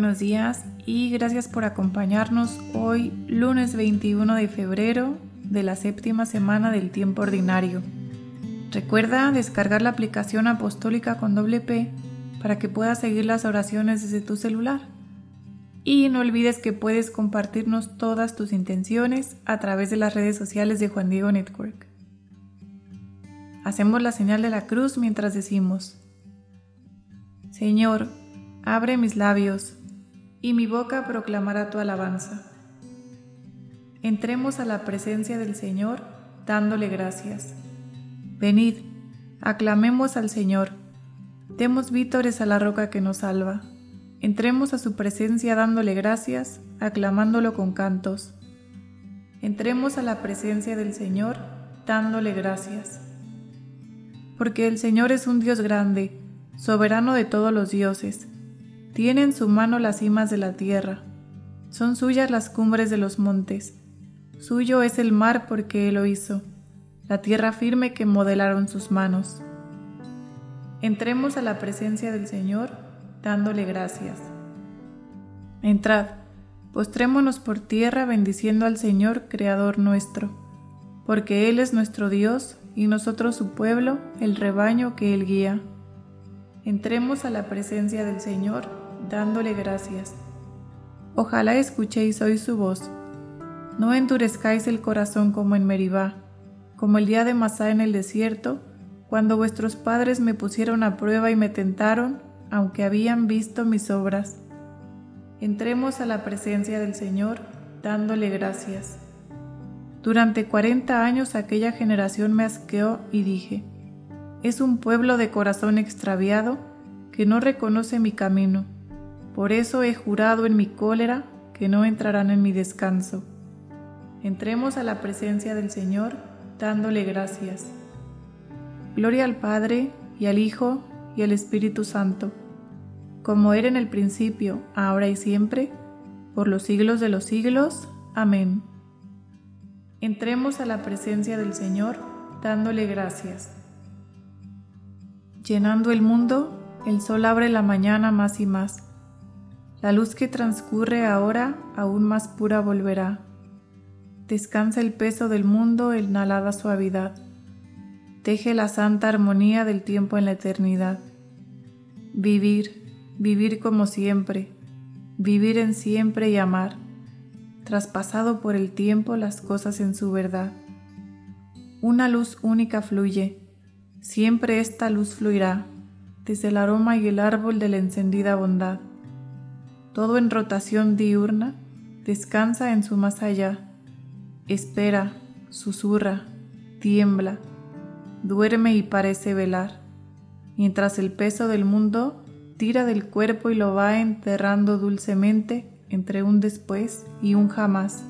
Buenos días y gracias por acompañarnos hoy lunes 21 de febrero de la séptima semana del tiempo ordinario. Recuerda descargar la aplicación apostólica con doble P para que puedas seguir las oraciones desde tu celular. Y no olvides que puedes compartirnos todas tus intenciones a través de las redes sociales de Juan Diego Network. Hacemos la señal de la cruz mientras decimos, Señor, abre mis labios y mi boca proclamará tu alabanza. Entremos a la presencia del Señor dándole gracias. Venid, aclamemos al Señor, demos vítores a la roca que nos salva. Entremos a su presencia dándole gracias, aclamándolo con cantos. Entremos a la presencia del Señor dándole gracias. Porque el Señor es un Dios grande, soberano de todos los dioses tiene en su mano las cimas de la tierra, son suyas las cumbres de los montes, suyo es el mar porque él lo hizo, la tierra firme que modelaron sus manos. Entremos a la presencia del Señor dándole gracias. Entrad, postrémonos por tierra bendiciendo al Señor, Creador nuestro, porque Él es nuestro Dios y nosotros su pueblo, el rebaño que Él guía. Entremos a la presencia del Señor dándole gracias. Ojalá escuchéis hoy su voz. No endurezcáis el corazón como en Meribá, como el día de Masá en el desierto, cuando vuestros padres me pusieron a prueba y me tentaron, aunque habían visto mis obras. Entremos a la presencia del Señor dándole gracias. Durante cuarenta años aquella generación me asqueó y dije, es un pueblo de corazón extraviado que no reconoce mi camino. Por eso he jurado en mi cólera que no entrarán en mi descanso. Entremos a la presencia del Señor dándole gracias. Gloria al Padre y al Hijo y al Espíritu Santo, como era en el principio, ahora y siempre, por los siglos de los siglos. Amén. Entremos a la presencia del Señor dándole gracias. Llenando el mundo, el sol abre la mañana más y más la luz que transcurre ahora aún más pura volverá. Descansa el peso del mundo en alada suavidad. Teje la santa armonía del tiempo en la eternidad. Vivir, vivir como siempre, vivir en siempre y amar, traspasado por el tiempo las cosas en su verdad. Una luz única fluye, siempre esta luz fluirá, desde el aroma y el árbol de la encendida bondad todo en rotación diurna, descansa en su más allá, espera, susurra, tiembla, duerme y parece velar, mientras el peso del mundo tira del cuerpo y lo va enterrando dulcemente entre un después y un jamás.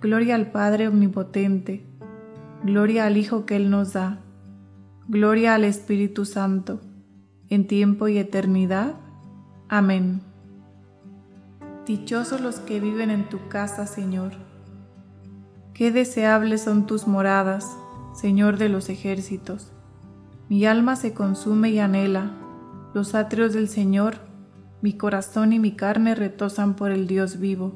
Gloria al Padre Omnipotente, gloria al Hijo que Él nos da, gloria al Espíritu Santo, en tiempo y eternidad. Amén. Dichosos los que viven en tu casa, Señor. Qué deseables son tus moradas, Señor de los ejércitos. Mi alma se consume y anhela los atrios del Señor, mi corazón y mi carne retosan por el Dios vivo.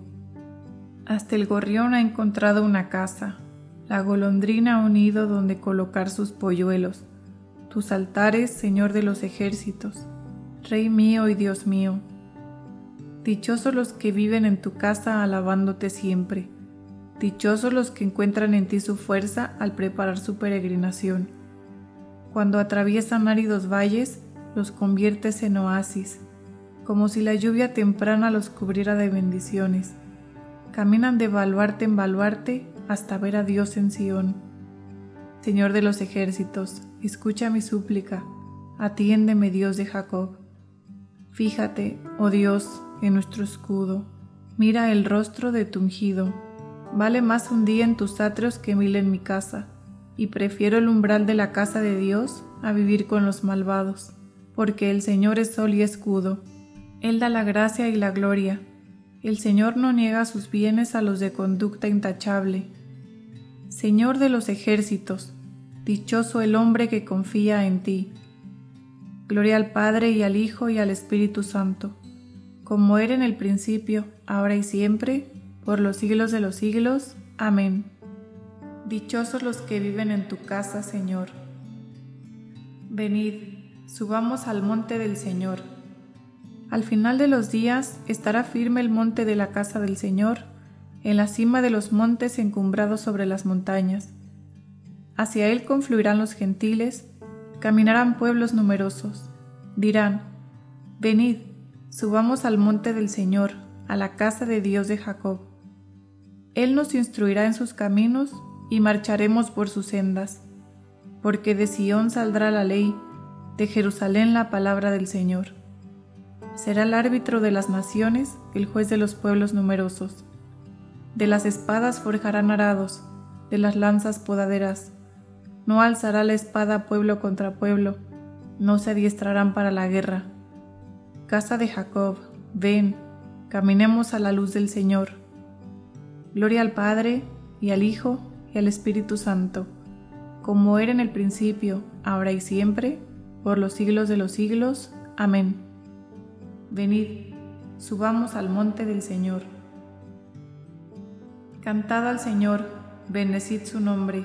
Hasta el gorrión ha encontrado una casa, la golondrina ha unido donde colocar sus polluelos, tus altares, Señor de los ejércitos, Rey mío y Dios mío. Dichosos los que viven en tu casa alabándote siempre, dichosos los que encuentran en ti su fuerza al preparar su peregrinación. Cuando atraviesan áridos valles, los conviertes en oasis, como si la lluvia temprana los cubriera de bendiciones. Caminan de baluarte en baluarte hasta ver a Dios en Sión. Señor de los ejércitos, escucha mi súplica, atiéndeme Dios de Jacob. Fíjate, oh Dios, en nuestro escudo, mira el rostro de tu ungido. Vale más un día en tus atrios que mil en mi casa, y prefiero el umbral de la casa de Dios a vivir con los malvados porque el Señor es sol y escudo. Él da la gracia y la gloria. El Señor no niega sus bienes a los de conducta intachable. Señor de los ejércitos, dichoso el hombre que confía en ti. Gloria al Padre y al Hijo y al Espíritu Santo, como era en el principio, ahora y siempre, por los siglos de los siglos. Amén. Dichosos los que viven en tu casa, Señor. Venid subamos al monte del Señor. Al final de los días estará firme el monte de la casa del Señor, en la cima de los montes encumbrados sobre las montañas. Hacia él confluirán los gentiles, caminarán pueblos numerosos. Dirán, Venid, subamos al monte del Señor, a la casa de Dios de Jacob. Él nos instruirá en sus caminos y marcharemos por sus sendas, porque de Sión saldrá la ley de Jerusalén la palabra del Señor. Será el árbitro de las naciones, el juez de los pueblos numerosos. De las espadas forjarán arados, de las lanzas podaderas. No alzará la espada pueblo contra pueblo, no se adiestrarán para la guerra. Casa de Jacob, ven, caminemos a la luz del Señor. Gloria al Padre, y al Hijo, y al Espíritu Santo, como era en el principio, ahora y siempre, por los siglos de los siglos. Amén. Venid, subamos al monte del Señor. Cantad al Señor, bendecid su nombre.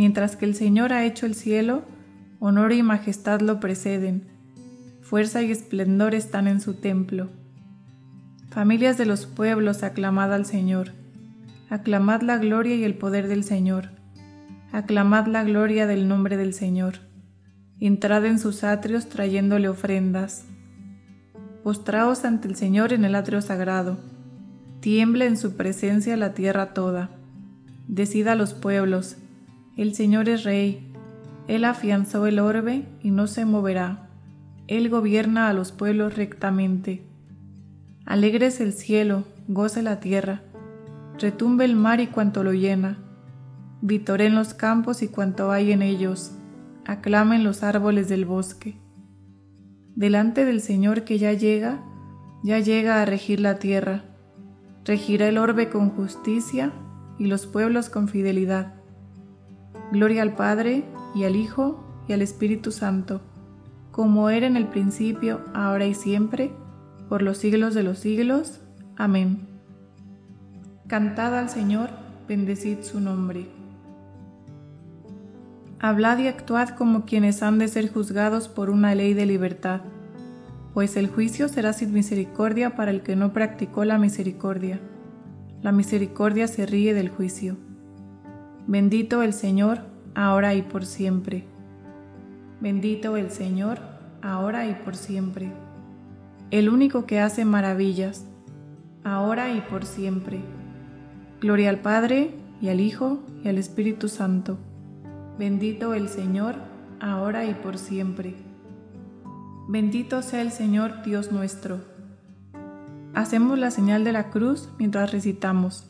mientras que el Señor ha hecho el cielo, honor y majestad lo preceden, fuerza y esplendor están en su templo. Familias de los pueblos, aclamad al Señor, aclamad la gloria y el poder del Señor, aclamad la gloria del nombre del Señor entrad en sus atrios trayéndole ofrendas. Postraos ante el Señor en el atrio sagrado, tiemble en su presencia la tierra toda. Decida los pueblos, el Señor es rey, Él afianzó el orbe y no se moverá, Él gobierna a los pueblos rectamente. Alegres el cielo, goce la tierra, retumbe el mar y cuanto lo llena, vitoren los campos y cuanto hay en ellos aclamen los árboles del bosque. Delante del Señor que ya llega, ya llega a regir la tierra, regirá el orbe con justicia y los pueblos con fidelidad. Gloria al Padre y al Hijo y al Espíritu Santo, como era en el principio, ahora y siempre, por los siglos de los siglos. Amén. Cantad al Señor, bendecid su nombre. Hablad y actuad como quienes han de ser juzgados por una ley de libertad, pues el juicio será sin misericordia para el que no practicó la misericordia. La misericordia se ríe del juicio. Bendito el Señor, ahora y por siempre. Bendito el Señor, ahora y por siempre. El único que hace maravillas. ahora y por siempre. Gloria al Padre, y al Hijo, y al Espíritu Santo. Bendito el Señor, ahora y por siempre. Bendito sea el Señor Dios nuestro. Hacemos la señal de la cruz mientras recitamos.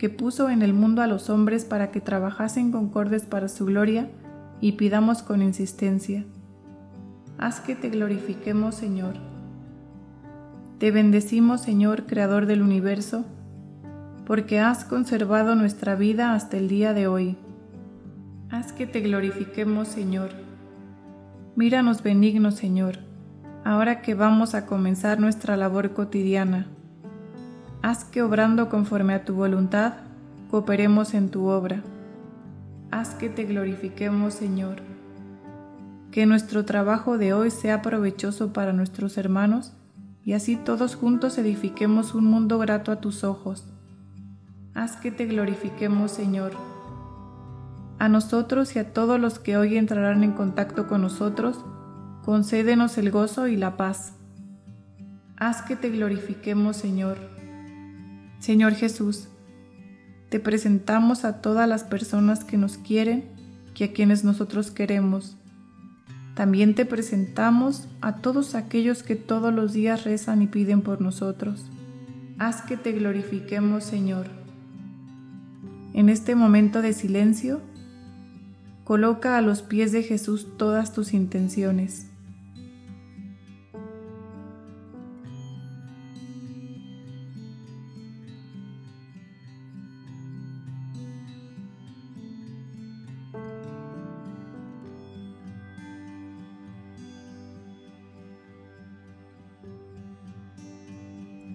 que puso en el mundo a los hombres para que trabajasen concordes para su gloria y pidamos con insistencia. Haz que te glorifiquemos, Señor. Te bendecimos, Señor, Creador del universo, porque has conservado nuestra vida hasta el día de hoy. Haz que te glorifiquemos, Señor. Míranos benigno, Señor, ahora que vamos a comenzar nuestra labor cotidiana. Haz que obrando conforme a tu voluntad, cooperemos en tu obra. Haz que te glorifiquemos, Señor. Que nuestro trabajo de hoy sea provechoso para nuestros hermanos y así todos juntos edifiquemos un mundo grato a tus ojos. Haz que te glorifiquemos, Señor a nosotros y a todos los que hoy entrarán en contacto con nosotros, concédenos el gozo y la paz. Haz que te glorifiquemos, Señor. Señor Jesús, te presentamos a todas las personas que nos quieren y a quienes nosotros queremos. También te presentamos a todos aquellos que todos los días rezan y piden por nosotros. Haz que te glorifiquemos, Señor. En este momento de silencio, Coloca a los pies de Jesús todas tus intenciones.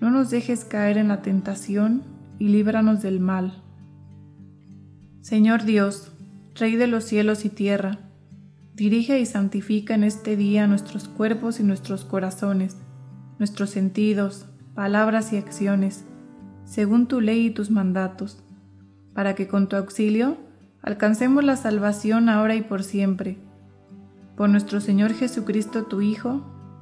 No nos dejes caer en la tentación y líbranos del mal. Señor Dios, Rey de los cielos y tierra, dirige y santifica en este día nuestros cuerpos y nuestros corazones, nuestros sentidos, palabras y acciones, según tu ley y tus mandatos, para que con tu auxilio alcancemos la salvación ahora y por siempre. Por nuestro Señor Jesucristo, tu Hijo,